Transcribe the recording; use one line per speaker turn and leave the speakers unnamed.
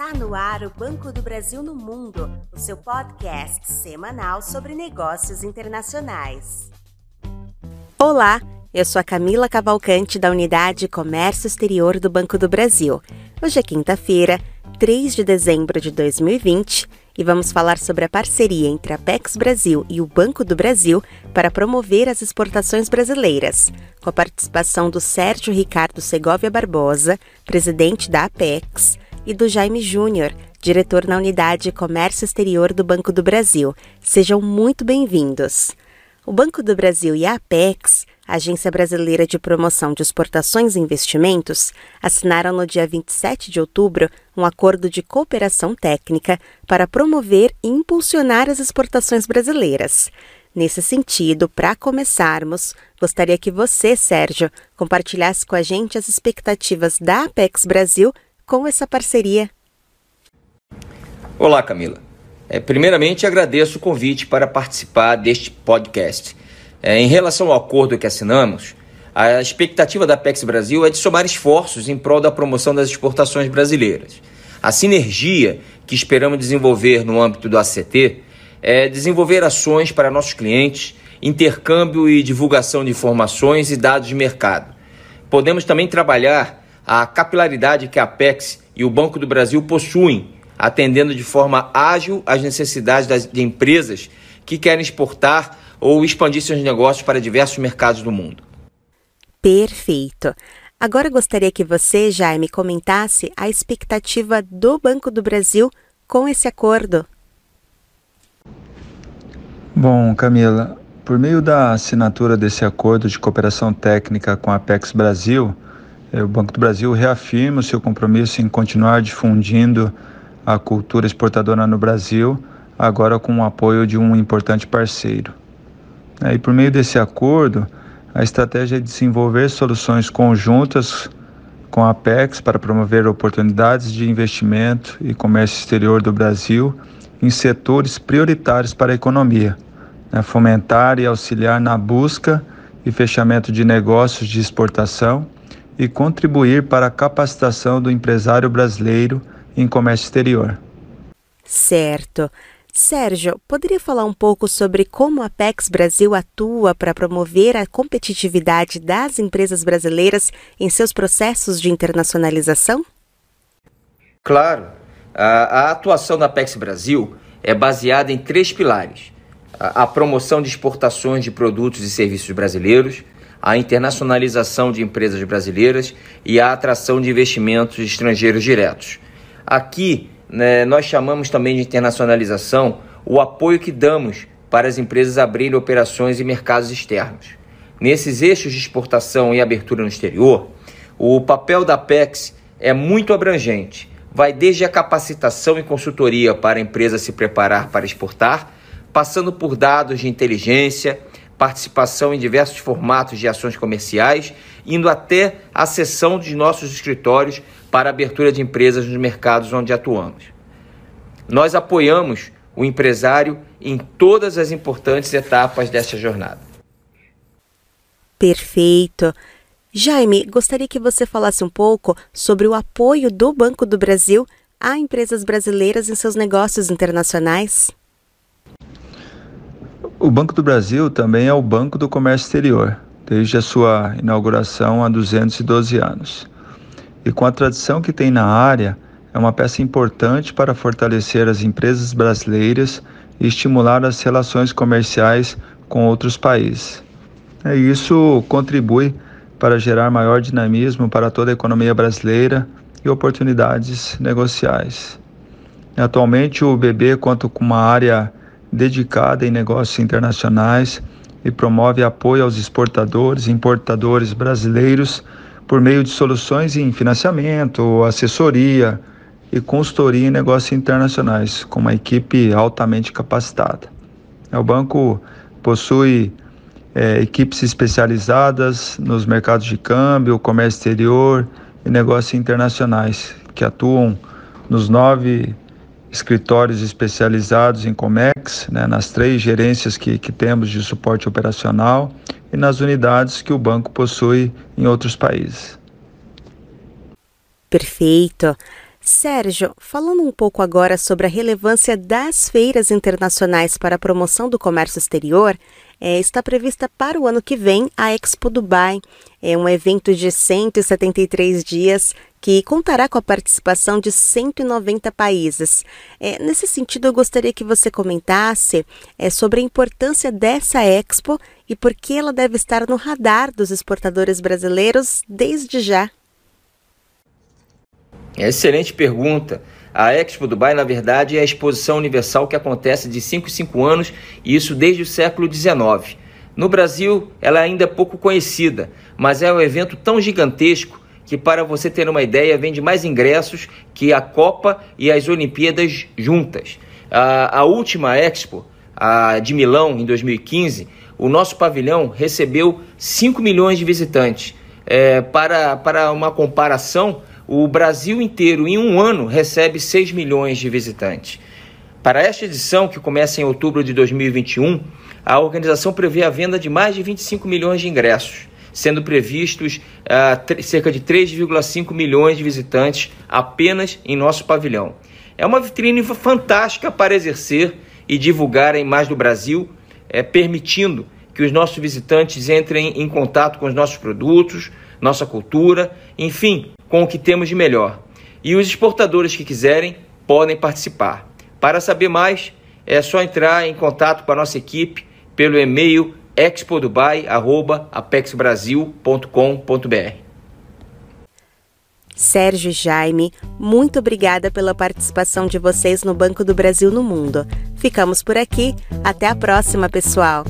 Está no ar o Banco do Brasil no Mundo, o seu podcast semanal sobre negócios internacionais. Olá, eu sou a Camila Cavalcante da Unidade Comércio Exterior do Banco do Brasil. Hoje é quinta-feira, 3 de dezembro de 2020 e vamos falar sobre a parceria entre a Apex Brasil e o Banco do Brasil para promover as exportações brasileiras, com a participação do Sérgio Ricardo Segovia Barbosa, presidente da Apex, e do Jaime Júnior, diretor na Unidade Comércio Exterior do Banco do Brasil. Sejam muito bem-vindos. O Banco do Brasil e a Apex Agência Brasileira de Promoção de Exportações e Investimentos, assinaram no dia 27 de outubro um acordo de cooperação técnica para promover e impulsionar as exportações brasileiras. Nesse sentido, para começarmos, gostaria que você, Sérgio, compartilhasse com a gente as expectativas da Apex Brasil com essa parceria.
Olá, Camila. É, primeiramente, agradeço o convite para participar deste podcast. É, em relação ao acordo que assinamos, a expectativa da Apex Brasil é de somar esforços em prol da promoção das exportações brasileiras. A sinergia que esperamos desenvolver no âmbito do ACT é desenvolver ações para nossos clientes, intercâmbio e divulgação de informações e dados de mercado. Podemos também trabalhar a capilaridade que a Apex e o Banco do Brasil possuem, atendendo de forma ágil às necessidades das, de empresas que querem exportar ou expandir seus negócios para diversos mercados do mundo.
Perfeito. Agora gostaria que você, Jaime, comentasse a expectativa do Banco do Brasil com esse acordo.
Bom, Camila, por meio da assinatura desse acordo de cooperação técnica com a Apex Brasil, o Banco do Brasil reafirma o seu compromisso em continuar difundindo a cultura exportadora no Brasil, agora com o apoio de um importante parceiro. E por meio desse acordo, a estratégia é desenvolver soluções conjuntas com a Apex para promover oportunidades de investimento e comércio exterior do Brasil em setores prioritários para a economia, né? fomentar e auxiliar na busca e fechamento de negócios de exportação e contribuir para a capacitação do empresário brasileiro em comércio exterior.
Certo. Sérgio, poderia falar um pouco sobre como a Apex Brasil atua para promover a competitividade das empresas brasileiras em seus processos de internacionalização?
Claro. A, a atuação da Apex Brasil é baseada em três pilares: a, a promoção de exportações de produtos e serviços brasileiros, a internacionalização de empresas brasileiras e a atração de investimentos estrangeiros diretos. Aqui né, nós chamamos também de internacionalização o apoio que damos para as empresas abrirem operações em mercados externos. Nesses eixos de exportação e abertura no exterior, o papel da Apex é muito abrangente. Vai desde a capacitação e consultoria para a empresa se preparar para exportar, passando por dados de inteligência, participação em diversos formatos de ações comerciais, indo até a sessão de nossos escritórios para abertura de empresas nos mercados onde atuamos. Nós apoiamos o empresário em todas as importantes etapas dessa jornada.
Perfeito. Jaime, gostaria que você falasse um pouco sobre o apoio do Banco do Brasil a empresas brasileiras em seus negócios internacionais.
O Banco do Brasil também é o Banco do Comércio Exterior, desde a sua inauguração há 212 anos. E com a tradição que tem na área, é uma peça importante para fortalecer as empresas brasileiras e estimular as relações comerciais com outros países. E isso contribui para gerar maior dinamismo para toda a economia brasileira e oportunidades negociais. Atualmente, o BB conta com uma área dedicada em negócios internacionais e promove apoio aos exportadores e importadores brasileiros por meio de soluções em financiamento, assessoria e consultoria em negócios internacionais, com uma equipe altamente capacitada. O banco possui é, equipes especializadas nos mercados de câmbio, comércio exterior e negócios internacionais, que atuam nos nove escritórios especializados em COMEX, né, nas três gerências que, que temos de suporte operacional e nas unidades que o banco possui em outros países.
Perfeito. Sérgio, falando um pouco agora sobre a relevância das feiras internacionais para a promoção do comércio exterior, é, está prevista para o ano que vem a Expo Dubai. É um evento de 173 dias que contará com a participação de 190 países. É, nesse sentido, eu gostaria que você comentasse é, sobre a importância dessa Expo e por que ela deve estar no radar dos exportadores brasileiros desde já.
Excelente pergunta. A Expo Dubai, na verdade, é a exposição universal que acontece de 5 em 5 anos, e isso desde o século XIX. No Brasil, ela é ainda pouco conhecida, mas é um evento tão gigantesco que, para você ter uma ideia, vende mais ingressos que a Copa e as Olimpíadas juntas. A, a última Expo, a de Milão, em 2015, o nosso pavilhão recebeu 5 milhões de visitantes. É, para, para uma comparação, o Brasil inteiro, em um ano, recebe 6 milhões de visitantes. Para esta edição, que começa em outubro de 2021, a organização prevê a venda de mais de 25 milhões de ingressos, sendo previstos uh, cerca de 3,5 milhões de visitantes apenas em nosso pavilhão. É uma vitrine fantástica para exercer e divulgar a imagem do Brasil, é, permitindo que os nossos visitantes entrem em contato com os nossos produtos, nossa cultura, enfim, com o que temos de melhor. E os exportadores que quiserem podem participar. Para saber mais, é só entrar em contato com a nossa equipe pelo e-mail expodubai@apexbrasil.com.br.
Sérgio e Jaime, muito obrigada pela participação de vocês no Banco do Brasil no Mundo. Ficamos por aqui. Até a próxima, pessoal.